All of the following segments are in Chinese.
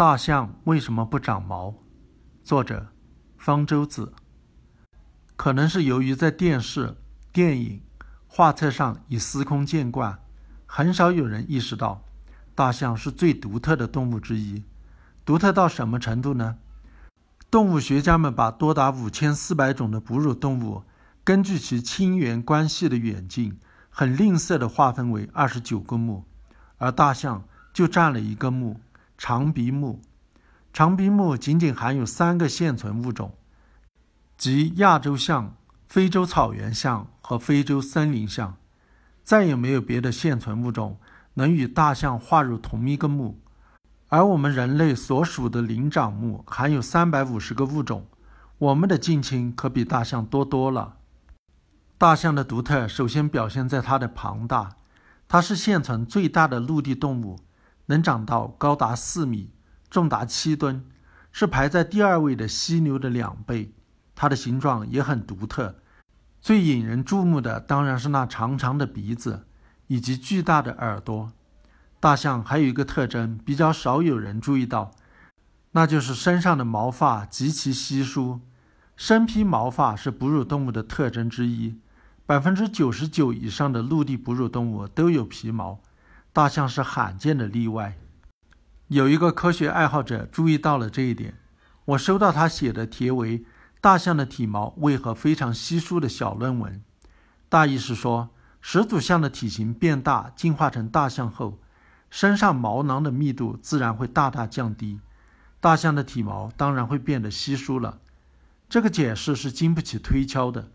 大象为什么不长毛？作者：方舟子。可能是由于在电视、电影、画册上已司空见惯，很少有人意识到，大象是最独特的动物之一。独特到什么程度呢？动物学家们把多达五千四百种的哺乳动物，根据其亲缘关系的远近，很吝啬地划分为二十九个目，而大象就占了一个目。长鼻目，长鼻目仅仅含有三个现存物种，即亚洲象、非洲草原象和非洲森林象，再也没有别的现存物种能与大象划入同一个目。而我们人类所属的灵长目含有三百五十个物种，我们的近亲可比大象多多了。大象的独特首先表现在它的庞大，它是现存最大的陆地动物。能长到高达四米，重达七吨，是排在第二位的犀牛的两倍。它的形状也很独特，最引人注目的当然是那长长的鼻子以及巨大的耳朵。大象还有一个特征比较少有人注意到，那就是身上的毛发极其稀疏。身披毛发是哺乳动物的特征之一，百分之九十九以上的陆地哺乳动物都有皮毛。大象是罕见的例外。有一个科学爱好者注意到了这一点，我收到他写的题为“大象的体毛为何非常稀疏”的小论文。大意是说，始祖象的体型变大，进化成大象后，身上毛囊的密度自然会大大降低，大象的体毛当然会变得稀疏了。这个解释是经不起推敲的。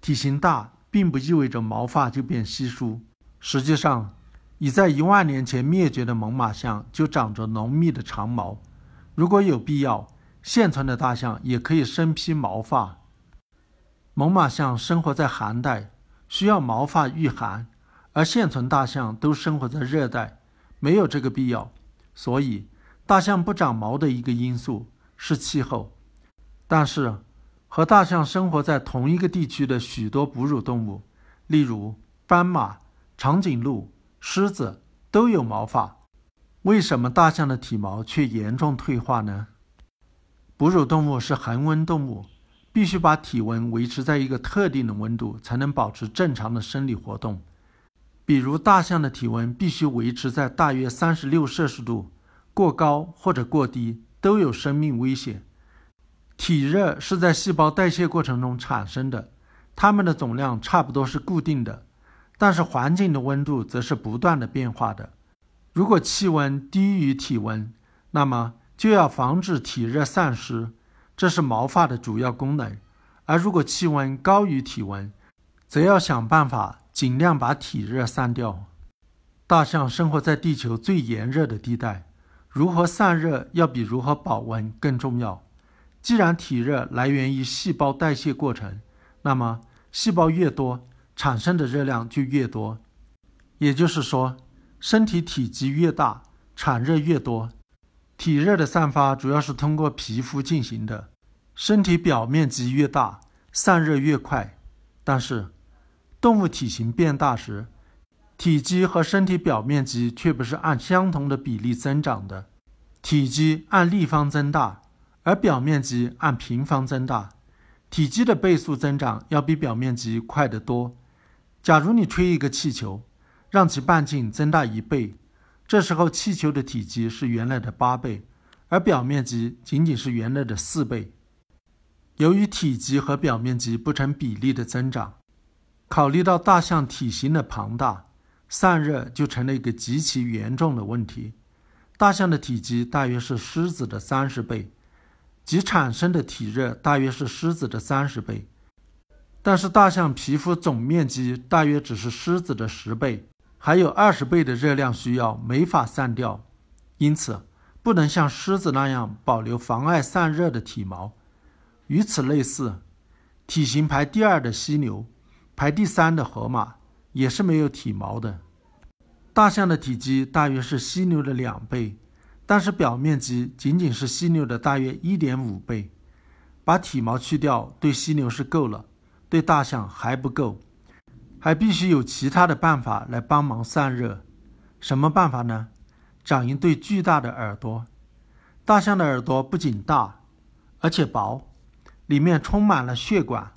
体型大并不意味着毛发就变稀疏，实际上。已在一万年前灭绝的猛犸象就长着浓密的长毛，如果有必要，现存的大象也可以身披毛发。猛犸象生活在寒带，需要毛发御寒，而现存大象都生活在热带，没有这个必要。所以，大象不长毛的一个因素是气候。但是，和大象生活在同一个地区的许多哺乳动物，例如斑马、长颈鹿。狮子都有毛发，为什么大象的体毛却严重退化呢？哺乳动物是恒温动物，必须把体温维持在一个特定的温度，才能保持正常的生理活动。比如，大象的体温必须维持在大约三十六摄氏度，过高或者过低都有生命危险。体热是在细胞代谢过程中产生的，它们的总量差不多是固定的。但是环境的温度则是不断的变化的。如果气温低于体温，那么就要防止体热散失，这是毛发的主要功能；而如果气温高于体温，则要想办法尽量把体热散掉。大象生活在地球最炎热的地带，如何散热要比如何保温更重要。既然体热来源于细胞代谢过程，那么细胞越多。产生的热量就越多，也就是说，身体体积越大，产热越多。体热的散发主要是通过皮肤进行的，身体表面积越大，散热越快。但是，动物体型变大时，体积和身体表面积却不是按相同的比例增长的，体积按立方增大，而表面积按平方增大。体积的倍数增长要比表面积快得多。假如你吹一个气球，让其半径增大一倍，这时候气球的体积是原来的八倍，而表面积仅仅是原来的四倍。由于体积和表面积不成比例的增长，考虑到大象体型的庞大，散热就成了一个极其严重的问题。大象的体积大约是狮子的三十倍，即产生的体热大约是狮子的三十倍。但是大象皮肤总面积大约只是狮子的十倍，还有二十倍的热量需要，没法散掉，因此不能像狮子那样保留妨碍散热的体毛。与此类似，体型排第二的犀牛，排第三的河马也是没有体毛的。大象的体积大约是犀牛的两倍，但是表面积仅仅是犀牛的大约一点五倍。把体毛去掉，对犀牛是够了。对大象还不够，还必须有其他的办法来帮忙散热。什么办法呢？长一对巨大的耳朵。大象的耳朵不仅大，而且薄，里面充满了血管，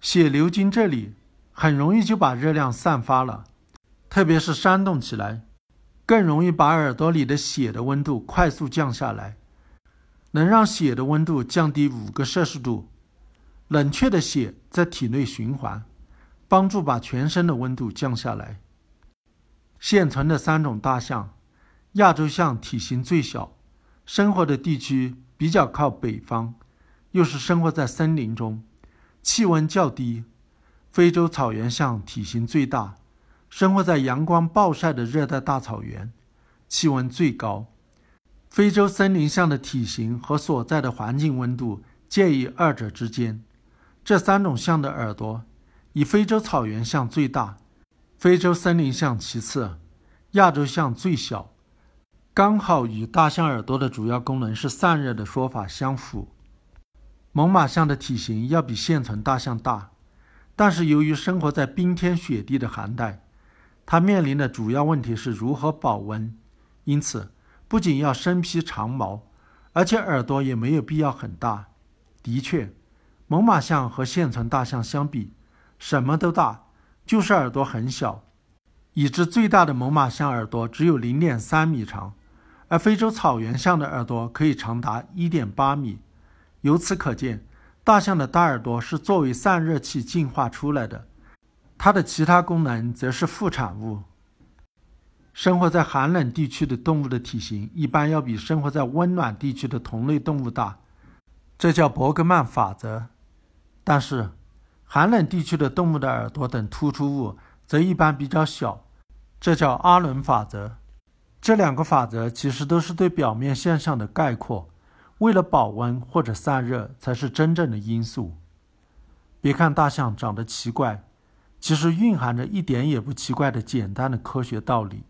血流经这里，很容易就把热量散发了。特别是扇动起来，更容易把耳朵里的血的温度快速降下来，能让血的温度降低五个摄氏度。冷却的血在体内循环，帮助把全身的温度降下来。现存的三种大象，亚洲象体型最小，生活的地区比较靠北方，又是生活在森林中，气温较低。非洲草原象体型最大。生活在阳光暴晒的热带大草原，气温最高。非洲森林象的体型和所在的环境温度介于二者之间。这三种象的耳朵，以非洲草原象最大，非洲森林象其次，亚洲象最小，刚好与大象耳朵的主要功能是散热的说法相符。猛犸象的体型要比现存大象大，但是由于生活在冰天雪地的寒带。它面临的主要问题是如何保温，因此不仅要身披长毛，而且耳朵也没有必要很大。的确，猛犸象和现存大象相比，什么都大，就是耳朵很小。已知最大的猛犸象耳朵只有零点三米长，而非洲草原象的耳朵可以长达一点八米。由此可见，大象的大耳朵是作为散热器进化出来的。它的其他功能则是副产物。生活在寒冷地区的动物的体型一般要比生活在温暖地区的同类动物大，这叫伯格曼法则。但是，寒冷地区的动物的耳朵等突出物则一般比较小，这叫阿伦法则。这两个法则其实都是对表面现象的概括，为了保温或者散热才是真正的因素。别看大象长得奇怪。其实蕴含着一点也不奇怪的简单的科学道理。